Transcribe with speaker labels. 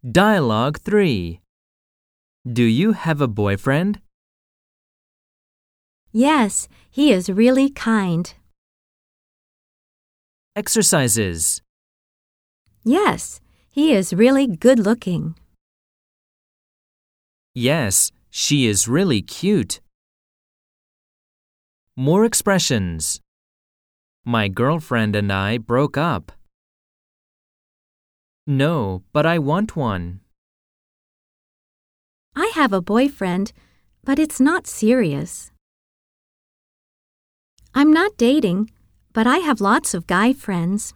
Speaker 1: Dialogue 3 Do you have a boyfriend?
Speaker 2: Yes, he is really kind.
Speaker 1: Exercises
Speaker 2: Yes, he is really good looking.
Speaker 1: Yes, she is really cute. More expressions. My girlfriend and I broke up. No, but I want one.
Speaker 2: I have a boyfriend, but it's not serious. I'm not dating, but I have lots of guy friends.